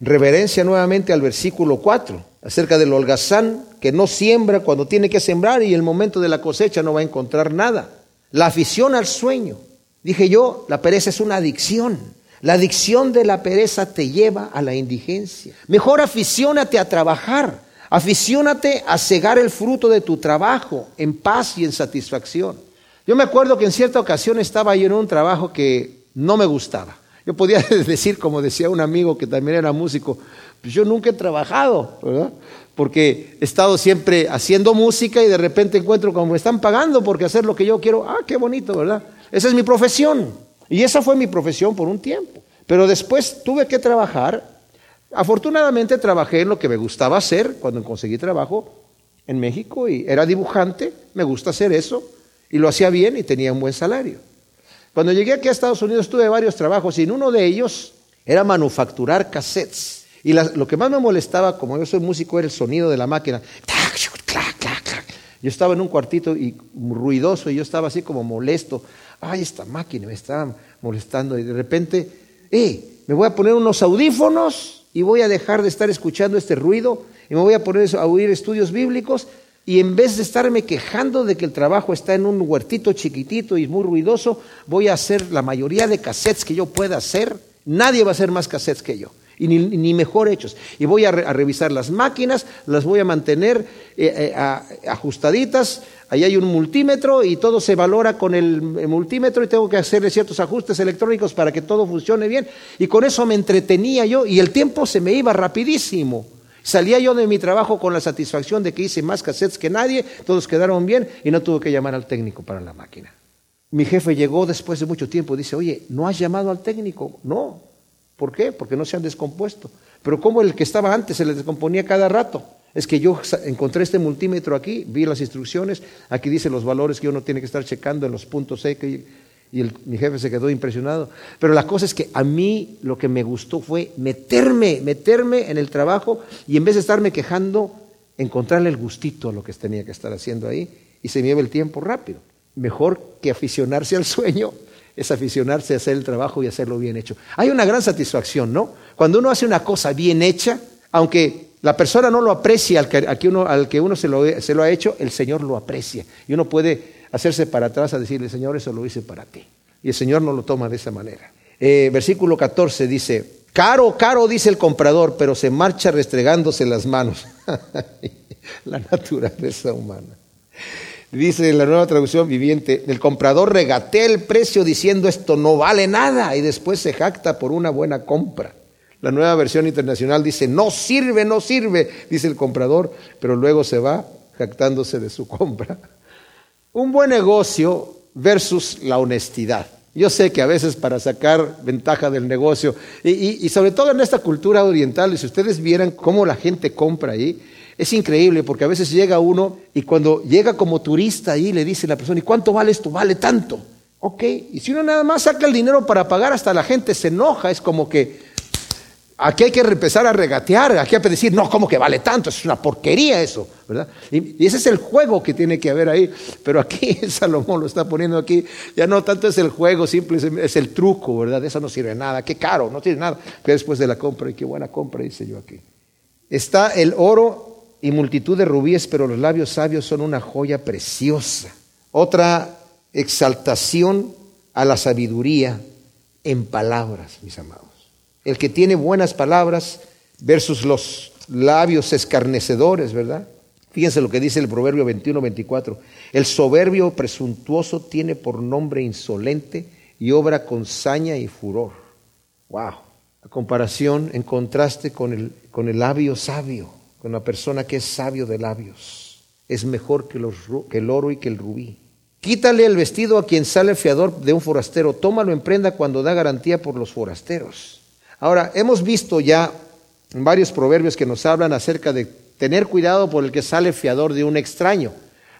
Reverencia nuevamente al versículo 4, acerca del holgazán que no siembra cuando tiene que sembrar y el momento de la cosecha no va a encontrar nada. La afición al sueño. Dije yo, la pereza es una adicción. La adicción de la pereza te lleva a la indigencia. Mejor aficiónate a trabajar. Aficiónate a cegar el fruto de tu trabajo en paz y en satisfacción. Yo me acuerdo que en cierta ocasión estaba yo en un trabajo que no me gustaba. Yo podía decir, como decía un amigo que también era músico, pues yo nunca he trabajado, ¿verdad? Porque he estado siempre haciendo música y de repente encuentro como me están pagando porque hacer lo que yo quiero. Ah, qué bonito, ¿verdad? Esa es mi profesión. Y esa fue mi profesión por un tiempo. Pero después tuve que trabajar Afortunadamente trabajé en lo que me gustaba hacer cuando conseguí trabajo en México y era dibujante, me gusta hacer eso y lo hacía bien y tenía un buen salario. Cuando llegué aquí a Estados Unidos tuve varios trabajos y en uno de ellos era manufacturar cassettes. Y lo que más me molestaba, como yo soy músico, era el sonido de la máquina. Yo estaba en un cuartito y ruidoso y yo estaba así como molesto. Ay, esta máquina me estaba molestando y de repente, eh, me voy a poner unos audífonos y voy a dejar de estar escuchando este ruido y me voy a poner a oír estudios bíblicos y en vez de estarme quejando de que el trabajo está en un huertito chiquitito y muy ruidoso, voy a hacer la mayoría de cassettes que yo pueda hacer. Nadie va a hacer más cassettes que yo y ni, mejor hechos. Y voy a, revisar las máquinas, las voy a mantener eh, eh, ajustaditas. Ahí hay un multímetro y todo se valora con el, multímetro y tengo que hacerle ciertos ajustes electrónicos para que todo funcione bien. Y con eso me entretenía yo y el tiempo se me iba rapidísimo. Salía yo de mi trabajo con la satisfacción de que hice más cassettes que nadie, todos quedaron bien y no tuve que llamar al técnico para la máquina. Mi jefe llegó después de mucho tiempo y dice, oye, ¿no has llamado al técnico? No, ¿Por qué? Porque no se han descompuesto. Pero como el que estaba antes se le descomponía cada rato. Es que yo encontré este multímetro aquí, vi las instrucciones, aquí dice los valores que uno tiene que estar checando en los puntos E y, mi jefe se quedó impresionado. Pero la cosa es que a mí lo que me gustó fue meterme, meterme en el trabajo y en vez de estarme quejando, encontrarle el gustito a lo que tenía que estar haciendo ahí y se me el tiempo rápido. Mejor que aficionarse al sueño es aficionarse a hacer el trabajo y hacerlo bien hecho. Hay una gran satisfacción, ¿no? Cuando uno hace una cosa bien hecha, aunque la persona no lo aprecia al que, uno, se lo ha hecho, el Señor lo aprecia. Y uno puede hacerse para atrás a decirle, Señor, eso lo hice para ti. Y el Señor no lo toma de esa manera. Eh, versículo 14 dice, caro, caro, dice el comprador, pero se marcha restregándose las manos. la naturaleza humana. Dice en la nueva traducción viviente, el comprador regatea el precio diciendo esto no vale nada y después se jacta por una buena compra. La nueva versión internacional dice, no sirve, no sirve, dice el comprador, pero luego se va jactándose de su compra. Un buen negocio versus la honestidad. Yo sé que a veces para sacar ventaja del negocio, y, y sobre todo en esta cultura oriental, si ustedes vieran cómo la gente compra ahí, es increíble porque a veces llega uno y cuando llega como turista ahí le dice la persona, ¿y cuánto vale esto? Vale tanto. Ok, y si uno nada más saca el dinero para pagar, hasta la gente se enoja, es como que aquí hay que empezar a regatear, aquí hay que decir, no, ¿cómo que vale tanto? Es una porquería eso, ¿verdad? Y, ese es el juego que tiene que haber ahí, pero aquí Salomón lo está poniendo aquí, ya no tanto es el juego, simple es el truco, ¿verdad? Eso no sirve nada, qué caro, no tiene nada, que después de la compra, y qué buena compra, dice yo aquí. Está el oro y multitud de rubíes, pero los labios sabios son una joya preciosa. Otra exaltación a la sabiduría en palabras, mis amados. El que tiene buenas palabras versus los labios escarnecedores, ¿verdad? Fíjense lo que dice el Proverbio 21, 24. El soberbio presuntuoso tiene por nombre insolente y obra con saña y furor. ¡Wow! a comparación, en contraste con el, con el labio sabio, con la persona que es sabio de labios. Es mejor que, los, que el oro y que el rubí. Quítale el vestido a quien sale fiador de un forastero, tómalo en prenda cuando da garantía por los forasteros. Ahora, hemos visto ya varios proverbios que nos hablan acerca de tener cuidado por el que sale fiador de un extraño.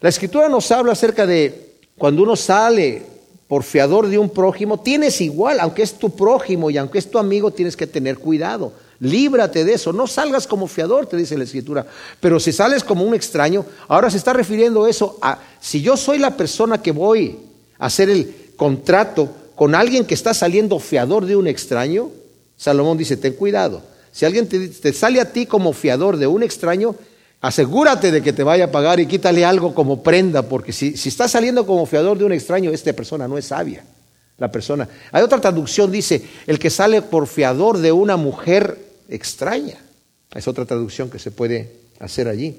La escritura nos habla acerca de cuando uno sale por fiador de un prójimo, tienes igual, aunque es tu prójimo y aunque es tu amigo, tienes que tener cuidado. Líbrate de eso, no salgas como fiador, te dice la escritura. Pero si sales como un extraño, ahora se está refiriendo eso a si yo soy la persona que voy a hacer el contrato con alguien que está saliendo fiador de un extraño, Salomón dice, ten cuidado. Si alguien te, sale a ti como fiador de un extraño, asegúrate de que te vaya a pagar y quítale algo como prenda, porque si, si está saliendo como fiador de un extraño, esta persona no es sabia. La persona. Hay otra traducción, dice, el que sale por fiador de una mujer extraña. Es otra traducción que se puede hacer allí.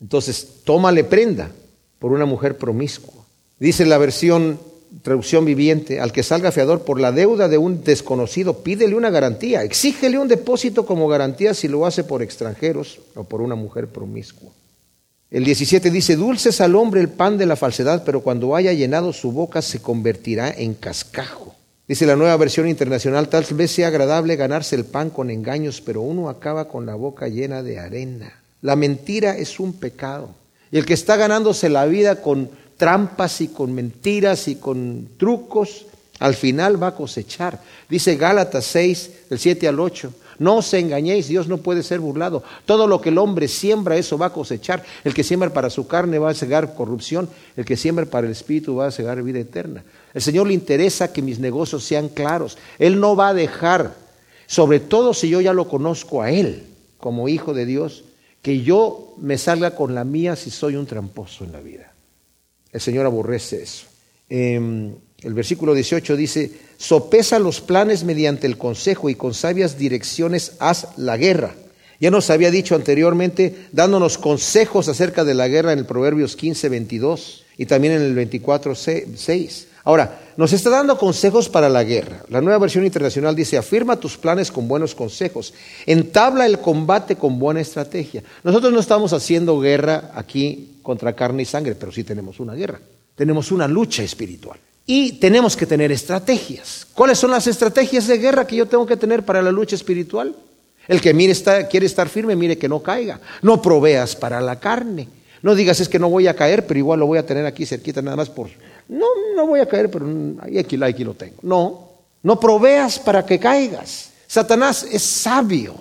Entonces, tómale prenda por una mujer promiscua. Dice la versión traducción viviente, al que salga fiador por la deuda de un desconocido, pídele una garantía, exígele un depósito como garantía si lo hace por extranjeros o por una mujer promiscua. El 17 dice, dulces al hombre el pan de la falsedad, pero cuando haya llenado su boca se convertirá en cascajo. Dice la nueva versión internacional, tal vez sea agradable ganarse el pan con engaños, pero uno acaba con la boca llena de arena. La mentira es un pecado. Y el que está ganándose la vida con trampas y con mentiras y con trucos, al final va a cosechar. Dice Gálatas 6, del 7 al 8. No os engañéis, Dios no puede ser burlado. Todo lo que el hombre siembra, eso va a cosechar. El que siembra para su carne va a cegar corrupción, el que siembra para el espíritu va a cegar vida eterna. El Señor le interesa que mis negocios sean claros. Él no va a dejar, sobre todo si yo ya lo conozco a Él como hijo de Dios, que yo me salga con la mía si soy un tramposo en la vida. El Señor aborrece eso. Em, el versículo 18 dice, sopesa los planes mediante el consejo y con sabias direcciones haz la guerra. Ya nos había dicho anteriormente, dándonos consejos acerca de la guerra en el Proverbios 15, 22 y también en el 24, 6. Ahora, nos está dando consejos para la guerra. La nueva versión internacional dice, afirma tus planes con buenos consejos, entabla el combate con buena estrategia. Nosotros no estamos haciendo guerra aquí contra carne y sangre, pero sí tenemos una guerra. Tenemos una lucha espiritual. Y tenemos que tener estrategias. ¿Cuáles son las estrategias de guerra que yo tengo que tener para la lucha espiritual? El que mire está, quiere estar firme, mire que no caiga. No proveas para la carne. No digas es que no voy a caer, pero igual lo voy a tener aquí cerquita nada más por... No, no voy a caer, pero aquí, aquí lo tengo. No, no proveas para que caigas. Satanás es sabio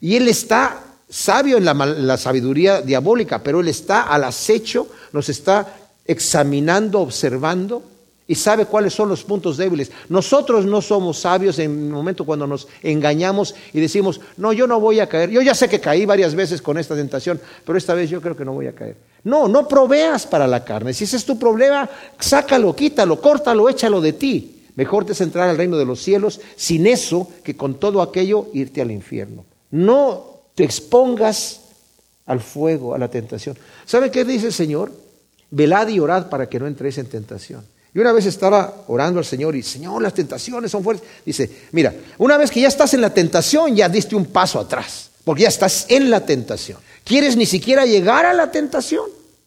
y él está sabio en la, sabiduría diabólica, pero él está al acecho, nos está examinando, observando y sabe cuáles son los puntos débiles. Nosotros no somos sabios en el momento cuando nos engañamos y decimos, no, yo no voy a caer. Yo ya sé que caí varias veces con esta tentación, pero esta vez yo creo que no voy a caer. No, no proveas para la carne. Si ese es tu problema, sácalo, quítalo, córtalo, échalo de ti. Mejor te es entrar al reino de los cielos sin eso que con todo aquello irte al infierno. No te expongas al fuego, a la tentación. ¿Sabe qué dice el Señor? Velad y orad para que no entréis en tentación. Y una vez estaba orando al Señor y, Señor, las tentaciones son fuertes. Dice, mira, una vez que ya estás en la tentación, ya diste un paso atrás, porque ya estás en la tentación. ¿Quieres ni siquiera llegar a la tentación?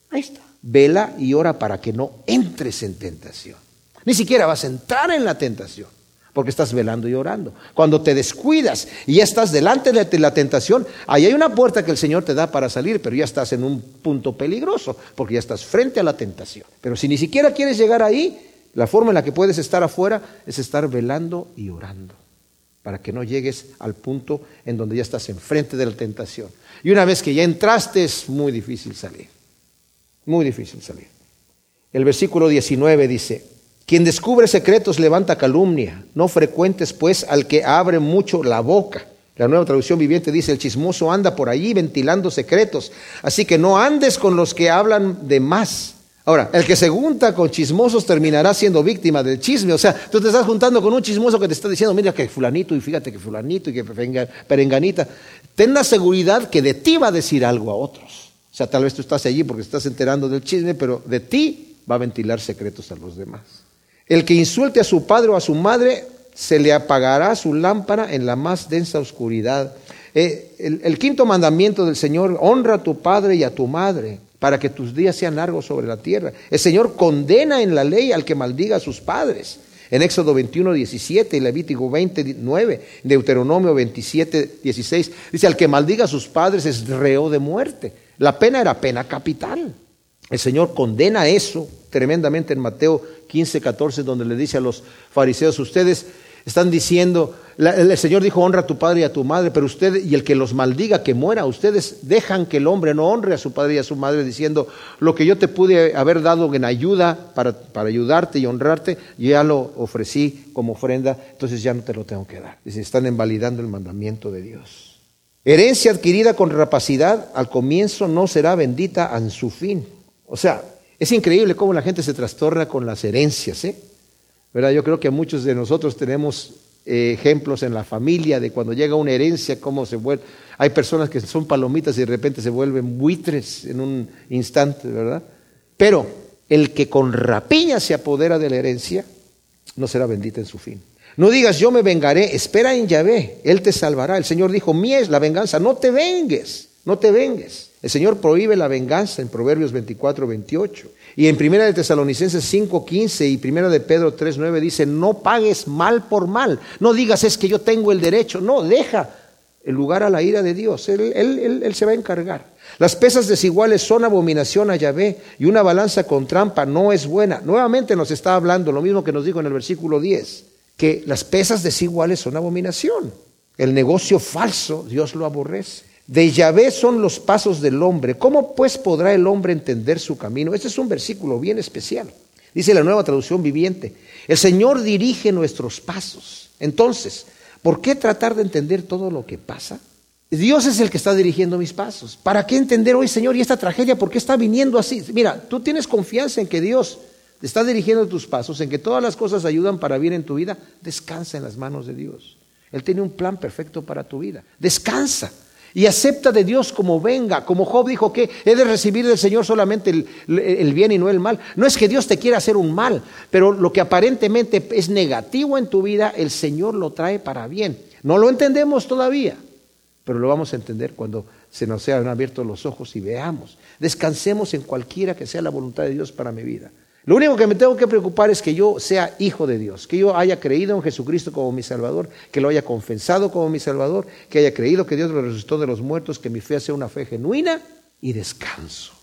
Ahí está. Vela y ora para que no entres en tentación. Ni siquiera vas a entrar en la tentación porque estás velando y orando. Cuando te descuidas y ya estás delante de la tentación, ahí hay una puerta que el Señor te da para salir, pero ya estás en un punto peligroso, porque ya estás frente a la tentación. Pero si ni siquiera quieres llegar ahí, la forma en la que puedes estar afuera es estar velando y orando, para que no llegues al punto en donde ya estás enfrente de la tentación. Y una vez que ya entraste es muy difícil salir, muy difícil salir. El versículo 19 dice, quien descubre secretos levanta calumnia. No frecuentes, pues, al que abre mucho la boca. La nueva traducción viviente dice, el chismoso anda por allí ventilando secretos. Así que no andes con los que hablan de más. Ahora, el que se junta con chismosos terminará siendo víctima del chisme. O sea, tú te estás juntando con un chismoso que te está diciendo, mira que fulanito y fíjate que fulanito y que perenganita. Ten la seguridad que de ti va a decir algo a otros. O sea, tal vez tú estás allí porque estás enterando del chisme, pero de ti va a ventilar secretos a los demás. El que insulte a su padre o a su madre se le apagará su lámpara en la más densa oscuridad. Eh, el, el quinto mandamiento del Señor, honra a tu padre y a tu madre para que tus días sean largos sobre la tierra. El Señor condena en la ley al que maldiga a sus padres. En Éxodo 21, 17 y Levítico 29, Deuteronomio 27, 16, dice, al que maldiga a sus padres es reo de muerte. La pena era pena capital. El Señor condena eso tremendamente en Mateo 15, 14, donde le dice a los fariseos, ustedes están diciendo, el Señor dijo, honra a tu padre y a tu madre, pero usted, y el que los maldiga, que muera. Ustedes dejan que el hombre no honre a su padre y a su madre, diciendo, lo que yo te pude haber dado en ayuda para, para ayudarte y honrarte, yo ya lo ofrecí como ofrenda, entonces ya no te lo tengo que dar. Dice, están invalidando el mandamiento de Dios. Herencia adquirida con rapacidad, al comienzo no será bendita en su fin. O sea, es increíble cómo la gente se trastorna con las herencias, ¿eh? ¿verdad? Yo creo que muchos de nosotros tenemos eh, ejemplos en la familia de cuando llega una herencia, cómo se vuelve. Hay personas que son palomitas y de repente se vuelven buitres en un instante, ¿verdad? Pero el que con rapiña se apodera de la herencia, no será bendita en su fin. No digas, yo me vengaré, espera en Yahvé, Él te salvará. El Señor dijo, mía es la venganza, no te vengues, no te vengues. El Señor prohíbe la venganza en Proverbios 24, 28. Y en Primera de Tesalonicenses 5:15 y Primera de Pedro 3:9 dice, no pagues mal por mal. No digas es que yo tengo el derecho. No, deja el lugar a la ira de Dios. Él, él, se va a encargar. Las pesas desiguales son abominación a Yahvé y una balanza con trampa no es buena. Nuevamente nos está hablando lo mismo que nos dijo en el versículo 10, que las pesas desiguales son abominación. El negocio falso Dios lo aborrece. De Yahvé son los pasos del hombre. ¿Cómo pues podrá el hombre entender su camino? Este es un versículo bien especial. Dice la nueva traducción viviente. El Señor dirige nuestros pasos. Entonces, ¿por qué tratar de entender todo lo que pasa? Dios es el que está dirigiendo mis pasos. ¿Para qué entender hoy, Señor, y esta tragedia? ¿Por qué está viniendo así? Mira, tú tienes confianza en que Dios está dirigiendo tus pasos, en que todas las cosas ayudan para bien en tu vida. Descansa en las manos de Dios. Él tiene un plan perfecto para tu vida. Descansa y acepta de Dios como venga, como Job dijo que he de recibir del Señor solamente el, bien y no el mal. No es que Dios te quiera hacer un mal, pero lo que aparentemente es negativo en tu vida, el Señor lo trae para bien. No lo entendemos todavía, pero lo vamos a entender cuando se nos sean abiertos los ojos y veamos. Descansemos en cualquiera que sea la voluntad de Dios para mi vida. Lo único que me tengo que preocupar es que yo sea hijo de Dios, que yo haya creído en Jesucristo como mi Salvador, que lo haya confesado como mi Salvador, que haya creído que Dios lo resucitó de los muertos, que mi fe sea una fe genuina y descanso.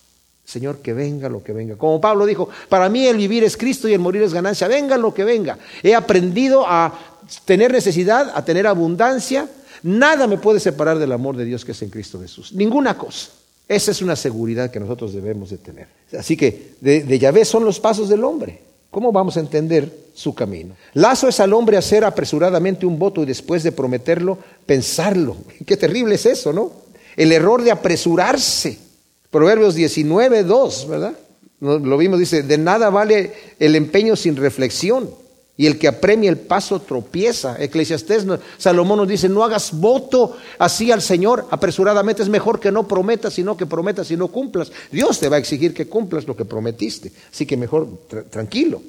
Señor, que venga lo que venga. Como Pablo dijo, para mí el vivir es Cristo y el morir es ganancia. Venga lo que venga. He aprendido a tener necesidad, a tener abundancia. Nada me puede separar del amor de Dios que es en Cristo Jesús. Ninguna cosa. Esa es una seguridad que nosotros debemos de tener. Así que de, Yahvé son los pasos del hombre. ¿Cómo vamos a entender su camino? Lazo es al hombre hacer apresuradamente un voto y después de prometerlo, pensarlo. Qué terrible es eso, ¿no? El error de apresurarse. Proverbios 19, 2, ¿verdad? Lo vimos, dice, de nada vale el empeño sin reflexión y el que apremia el paso tropieza. Eclesiastés, Salomón nos dice, no hagas voto así al Señor apresuradamente, es mejor que no prometas, sino que prometas y no cumplas. Dios te va a exigir que cumplas lo que prometiste, así que mejor tranquilo.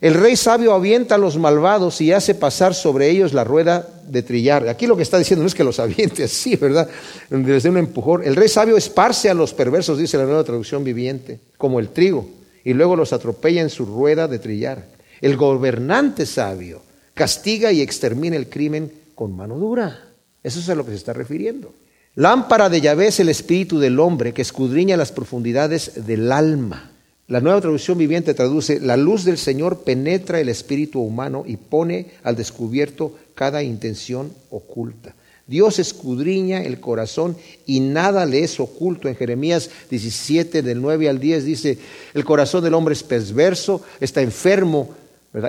El rey sabio avienta a los malvados y hace pasar sobre ellos la rueda de trillar. Aquí lo que está diciendo no es que los aviente así, ¿verdad? Desde un empujón. El rey sabio esparce a los perversos, dice la nueva traducción viviente, como el trigo, y luego los atropella en su rueda de trillar. El gobernante sabio castiga y extermina el crimen con mano dura. Eso es a lo que se está refiriendo. Lámpara de Yahvé es el espíritu del hombre que escudriña las profundidades del alma. La nueva traducción viviente traduce, la luz del Señor penetra el espíritu humano y pone al descubierto cada intención oculta. Dios escudriña el corazón y nada le es oculto. En Jeremías 17, del 9 al 10 dice, el corazón del hombre es perverso, está enfermo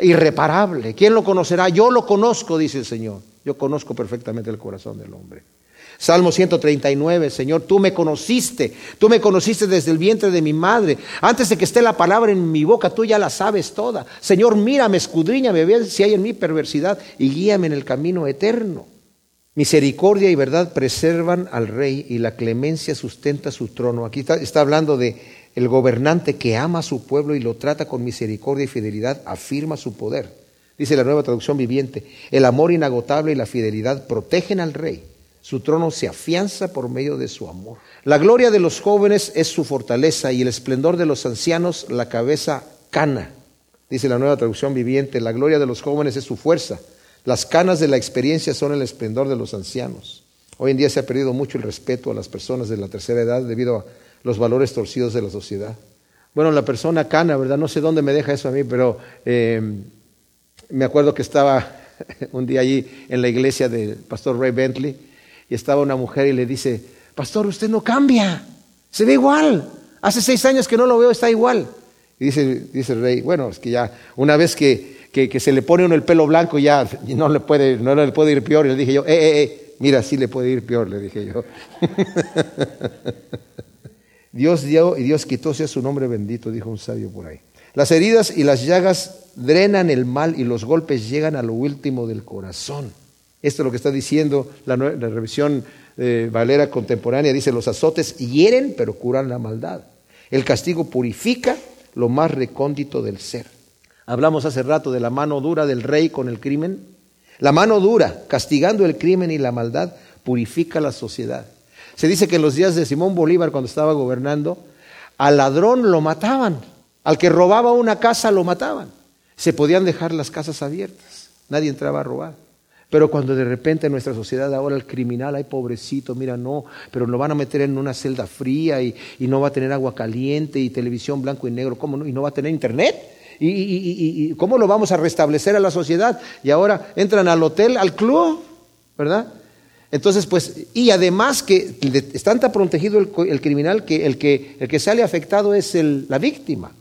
Irreparable. ¿Quién lo conocerá? Yo lo conozco, dice el Señor. Yo conozco perfectamente el corazón del hombre. Salmo 139, Señor, tú me conociste, tú me conociste desde el vientre de mi madre. Antes de que esté la palabra en mi boca, tú ya la sabes toda. Señor, mírame, escudriñame, ve si hay en mí perversidad y guíame en el camino eterno. Misericordia y verdad preservan al rey y la clemencia sustenta su trono. Aquí está, está hablando de el gobernante que ama a su pueblo y lo trata con misericordia y fidelidad afirma su poder. Dice la nueva traducción viviente, el amor inagotable y la fidelidad protegen al rey. Su trono se afianza por medio de su amor. La gloria de los jóvenes es su fortaleza y el esplendor de los ancianos la cabeza cana. Dice la nueva traducción viviente, la gloria de los jóvenes es su fuerza. Las canas de la experiencia son el esplendor de los ancianos. Hoy en día se ha perdido mucho el respeto a las personas de la tercera edad debido a los valores torcidos de la sociedad. Bueno, la persona cana, ¿verdad? No sé dónde me deja eso a mí, pero eh, me acuerdo que estaba un día allí en la iglesia del pastor Ray Bentley y estaba una mujer y le dice, pastor, usted no cambia, se ve igual. Hace seis años que no lo veo, está igual. Y dice, dice el rey, bueno, es que ya una vez que, que, se le pone uno el pelo blanco ya no le puede, no le puede ir peor. Y le dije yo, eh, eh, eh, mira, sí le puede ir peor, le dije yo. Dios dio y Dios quitó, sea su nombre bendito, dijo un sabio por ahí. Las heridas y las llagas drenan el mal y los golpes llegan a lo último del corazón. Esto es lo que está diciendo la, revisión eh, Valera contemporánea. Dice, los azotes hieren pero curan la maldad. El castigo purifica lo más recóndito del ser. Hablamos hace rato de la mano dura del rey con el crimen. La mano dura, castigando el crimen y la maldad, purifica la sociedad. Se dice que en los días de Simón Bolívar, cuando estaba gobernando, al ladrón lo mataban, al que robaba una casa lo mataban. Se podían dejar las casas abiertas, nadie entraba a robar. Pero cuando de repente en nuestra sociedad ahora el criminal, ay pobrecito, mira, no, pero lo van a meter en una celda fría y, no va a tener agua caliente y televisión blanco y negro, ¿cómo no? Y no va a tener internet. ¿Y, y, cómo lo vamos a restablecer a la sociedad? Y ahora entran al hotel, al club, ¿verdad? Entonces, pues, y además que está tan protegido el, criminal que el, que el que sale afectado es el, la víctima.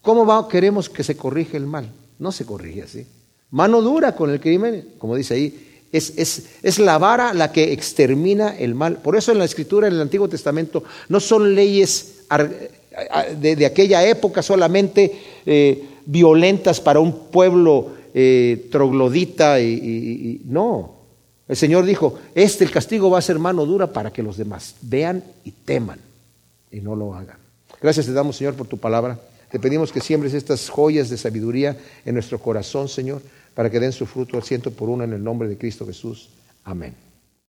¿Cómo va, queremos que se corrige el mal? No se corrige así. Mano dura con el crimen, como dice ahí, es, es, es, la vara la que extermina el mal. Por eso en la escritura, en el Antiguo Testamento, no son leyes de, aquella época solamente eh, violentas para un pueblo eh, troglodita y, no. El Señor dijo, este el castigo va a ser mano dura para que los demás vean y teman y no lo hagan. Gracias te damos, Señor, por tu palabra. Te pedimos que siembres estas joyas de sabiduría en nuestro corazón, Señor para que den su fruto al ciento por uno en el nombre de Cristo Jesús. Amén.